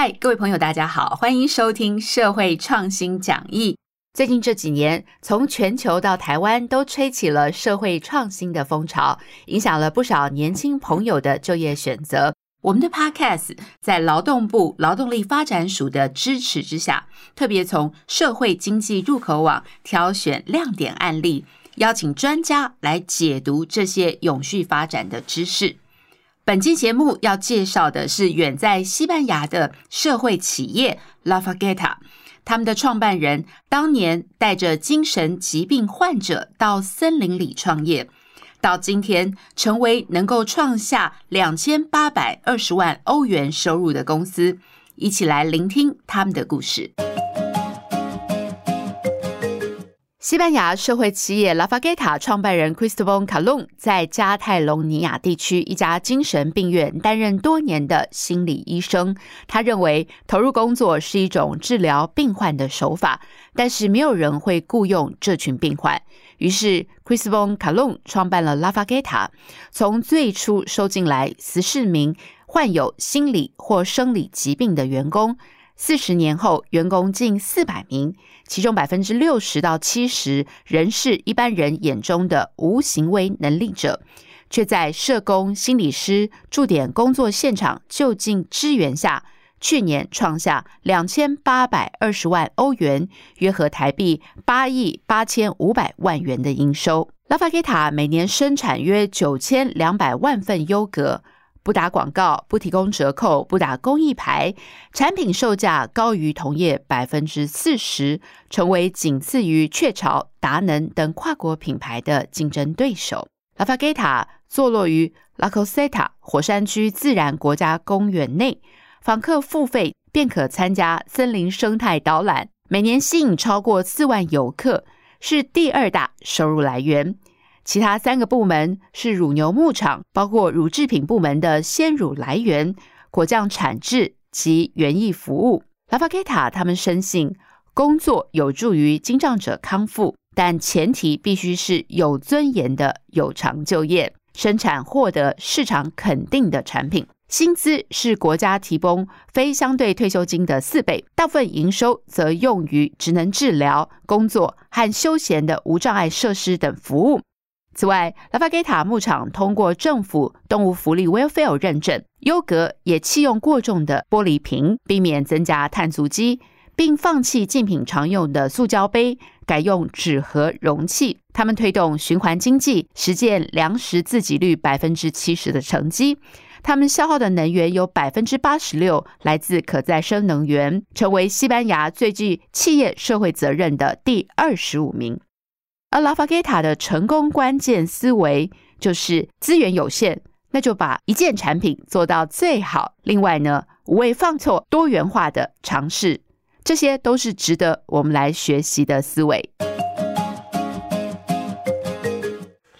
嗨，各位朋友，大家好，欢迎收听社会创新讲义。最近这几年，从全球到台湾，都吹起了社会创新的风潮，影响了不少年轻朋友的就业选择。我们的 Podcast 在劳动部劳动力发展署的支持之下，特别从社会经济入口网挑选亮点案例，邀请专家来解读这些永续发展的知识。本期节目要介绍的是远在西班牙的社会企业 La Fageta，他们的创办人当年带着精神疾病患者到森林里创业。到今天，成为能够创下两千八百二十万欧元收入的公司，一起来聆听他们的故事。西班牙社会企业拉法盖塔创办人 Cristobal Calon 在加泰隆尼亚地区一家精神病院担任多年的心理医生。他认为投入工作是一种治疗病患的手法，但是没有人会雇佣这群病患。于是，Cristobal Calon 创办了拉法盖塔，从最初收进来十四名患有心理或生理疾病的员工。四十年后，员工近四百名，其中百分之六十到七十仍是一般人眼中的无行为能力者，却在社工、心理师驻点工作现场就近支援下，去年创下两千八百二十万欧元，约合台币八亿八千五百万元的营收。拉法给塔每年生产约九千两百万份优格。不打广告，不提供折扣，不打公益牌，产品售价高于同业百分之四十，成为仅次于雀巢、达能等跨国品牌的竞争对手。拉法盖塔坐落于拉科塞塔火山区自然国家公园内，访客付费便可参加森林生态导览，每年吸引超过四万游客，是第二大收入来源。其他三个部门是乳牛牧场，包括乳制品部门的鲜乳来源、果酱产制及园艺服务。拉法盖塔他们深信，工作有助于精障者康复，但前提必须是有尊严的有偿就业，生产获得市场肯定的产品。薪资是国家提供非相对退休金的四倍，大部分营收则用于职能治疗、工作和休闲的无障碍设施等服务。此外，拉法盖塔牧场通过政府动物福利 Welfare 认证，优格也弃用过重的玻璃瓶，避免增加碳足迹，并放弃竞品常用的塑胶杯，改用纸盒容器。他们推动循环经济，实践粮食自给率百分之七十的成绩。他们消耗的能源有百分之八十六来自可再生能源，成为西班牙最具企业社会责任的第二十五名。而拉法盖塔的成功关键思维就是资源有限，那就把一件产品做到最好。另外呢，无畏放错，多元化的尝试，这些都是值得我们来学习的思维。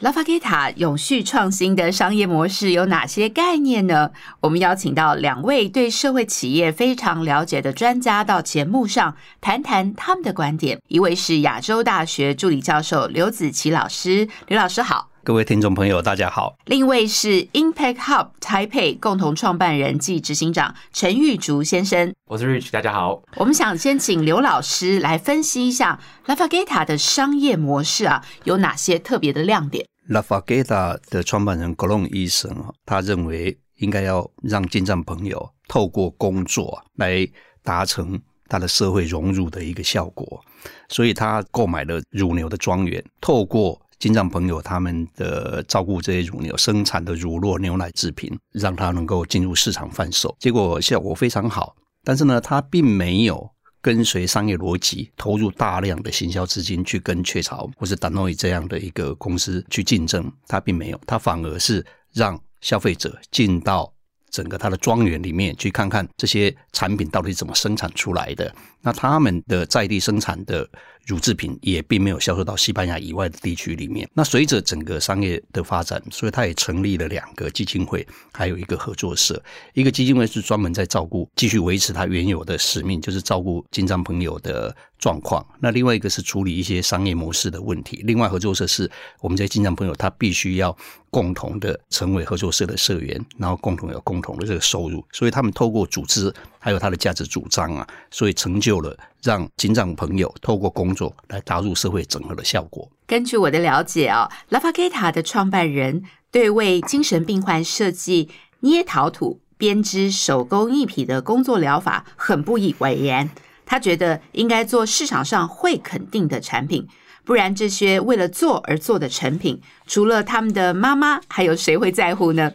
拉法给塔永续创新的商业模式有哪些概念呢？我们邀请到两位对社会企业非常了解的专家到节目上谈谈他们的观点。一位是亚洲大学助理教授刘子琪老师，刘老师好。各位听众朋友，大家好。另一位是 Impact Hub Taipei 共同创办人暨执行长陈玉竹先生。我是 Rich，大家好。我们想先请刘老师来分析一下 La Fageta 的商业模式啊，有哪些特别的亮点？拉法盖塔的创办人格隆医生啊，他认为应该要让精障朋友透过工作来达成他的社会融入的一个效果，所以他购买了乳牛的庄园，透过精障朋友他们的照顾这些乳牛生产的乳酪牛奶制品，让他能够进入市场贩售，结果效果非常好。但是呢，他并没有。跟随商业逻辑，投入大量的行销资金去跟雀巢或者达诺伊这样的一个公司去竞争，他并没有，他反而是让消费者进到整个他的庄园里面去看看这些产品到底怎么生产出来的。那他们的在地生产的。乳制品也并没有销售到西班牙以外的地区里面。那随着整个商业的发展，所以他也成立了两个基金会，还有一个合作社。一个基金会是专门在照顾、继续维持他原有的使命，就是照顾金藏朋友的状况。那另外一个是处理一些商业模式的问题。另外合作社是我们这些金藏朋友，他必须要共同的成为合作社的社员，然后共同有共同的这个收入。所以他们透过组织还有他的价值主张啊，所以成就了让警长朋友透过工作来打入社会整合的效果。根据我的了解啊，拉法给塔的创办人对为精神病患设计捏陶土、编织手工艺品的工作疗法很不以为然。他觉得应该做市场上会肯定的产品，不然这些为了做而做的成品，除了他们的妈妈，还有谁会在乎呢？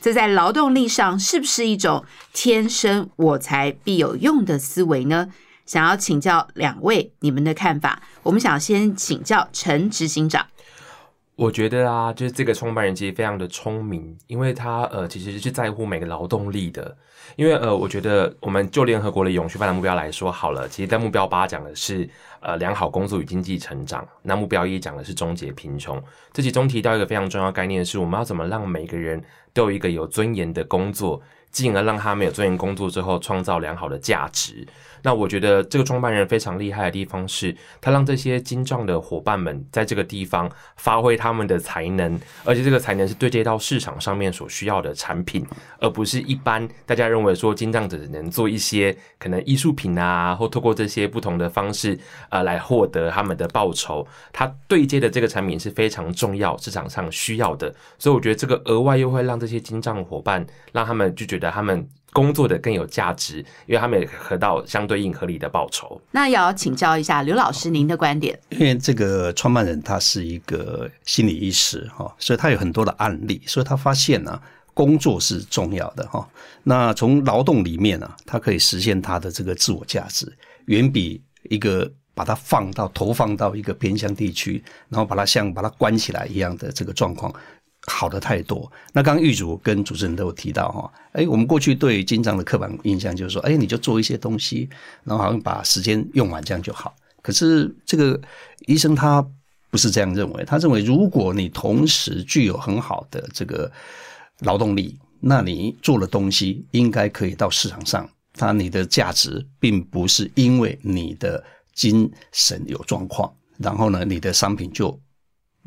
这在劳动力上是不是一种天生我材必有用的思维呢？想要请教两位你们的看法。我们想先请教陈执行长。我觉得啊，就是这个创办人其实非常的聪明，因为他呃其实是在乎每个劳动力的。因为呃，我觉得我们就联合国的永续发展目标来说好了，其实在目标八讲的是呃良好工作与经济成长，那目标一讲的是终结贫穷。这其中提到一个非常重要概念，是我们要怎么让每个人都有一个有尊严的工作，进而让他们有尊严工作之后创造良好的价值。那我觉得这个创办人非常厉害的地方是，他让这些精壮的伙伴们在这个地方发挥他们的才能，而且这个才能是对接到市场上面所需要的产品，而不是一般大家认为说精障者能做一些可能艺术品啊，或透过这些不同的方式呃来获得他们的报酬。他对接的这个产品是非常重要，市场上需要的，所以我觉得这个额外又会让这些精障伙伴，让他们就觉得他们。工作的更有价值，因为他们也得到相对应合理的报酬。那也要请教一下刘老师您的观点。因为这个创办人他是一个心理医师哈，所以他有很多的案例，所以他发现呢，工作是重要的哈。那从劳动里面呢，他可以实现他的这个自我价值，远比一个把它放到投放到一个偏乡地区，然后把它像把它关起来一样的这个状况。好的太多。那刚刚玉主跟主持人都有提到哈，哎，我们过去对金章的刻板印象就是说，哎，你就做一些东西，然后好像把时间用完这样就好。可是这个医生他不是这样认为，他认为如果你同时具有很好的这个劳动力，那你做的东西应该可以到市场上，它你的价值并不是因为你的精神有状况，然后呢，你的商品就。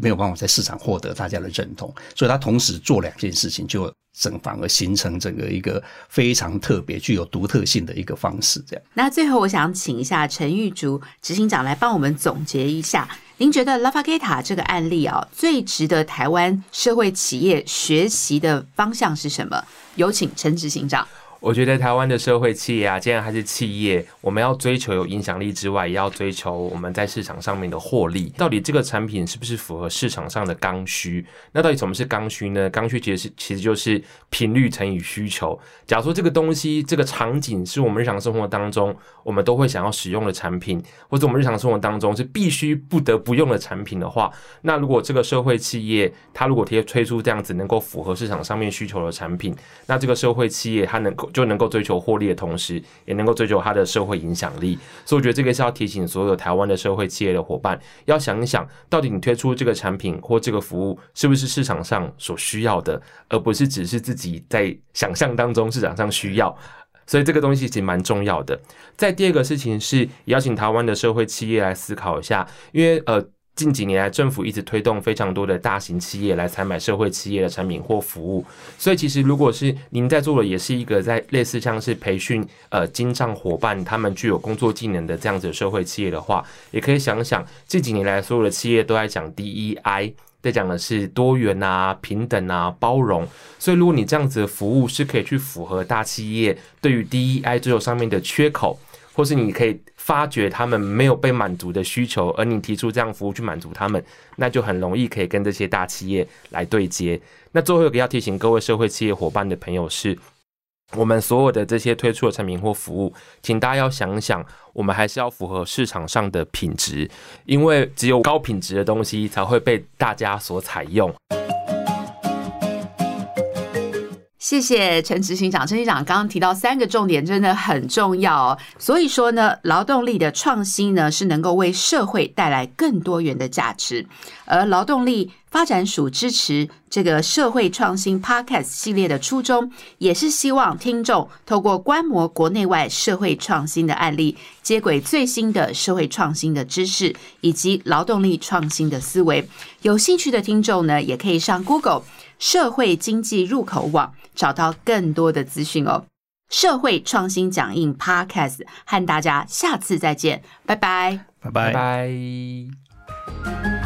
没有办法在市场获得大家的认同，所以他同时做两件事情，就整反而形成整个一个非常特别、具有独特性的一个方式。这样。那最后，我想请一下陈玉竹执行长来帮我们总结一下，您觉得拉法给塔这个案例啊，最值得台湾社会企业学习的方向是什么？有请陈执行长。我觉得台湾的社会企业啊，既然还是企业，我们要追求有影响力之外，也要追求我们在市场上面的获利。到底这个产品是不是符合市场上的刚需？那到底什么是刚需呢？刚需其实是其实就是频率乘以需求。假如说这个东西、这个场景是我们日常生活当中我们都会想要使用的产品，或者我们日常生活当中是必须不得不用的产品的话，那如果这个社会企业它如果贴推出这样子能够符合市场上面需求的产品，那这个社会企业它能够。就能够追求获利的同时，也能够追求它的社会影响力。所以，我觉得这个是要提醒所有台湾的社会企业的伙伴，要想一想，到底你推出这个产品或这个服务，是不是市场上所需要的，而不是只是自己在想象当中市场上需要。所以，这个东西其实蛮重要的。在第二个事情是，邀请台湾的社会企业来思考一下，因为呃。近几年来，政府一直推动非常多的大型企业来采买社会企业的产品或服务，所以其实如果是您在做的，也是一个在类似像是培训呃金账伙伴，他们具有工作技能的这样子的社会企业的话，也可以想想近几年来所有的企业都在讲 DEI，在讲的是多元啊、平等啊、包容，所以如果你这样子的服务是可以去符合大企业对于 DEI 追求上面的缺口。或是你可以发觉他们没有被满足的需求，而你提出这样服务去满足他们，那就很容易可以跟这些大企业来对接。那最后一个要提醒各位社会企业伙伴的朋友是，我们所有的这些推出的产品或服务，请大家要想想，我们还是要符合市场上的品质，因为只有高品质的东西才会被大家所采用。谢谢陈执行长，陈执行长刚刚提到三个重点，真的很重要。所以说呢，劳动力的创新呢，是能够为社会带来更多元的价值。而劳动力发展署支持这个社会创新 Podcast 系列的初衷，也是希望听众透过观摩国内外社会创新的案例，接轨最新的社会创新的知识以及劳动力创新的思维。有兴趣的听众呢，也可以上 Google 社会经济入口网。找到更多的资讯哦。社会创新讲印 Podcast，和大家下次再见，拜拜。拜拜拜。拜。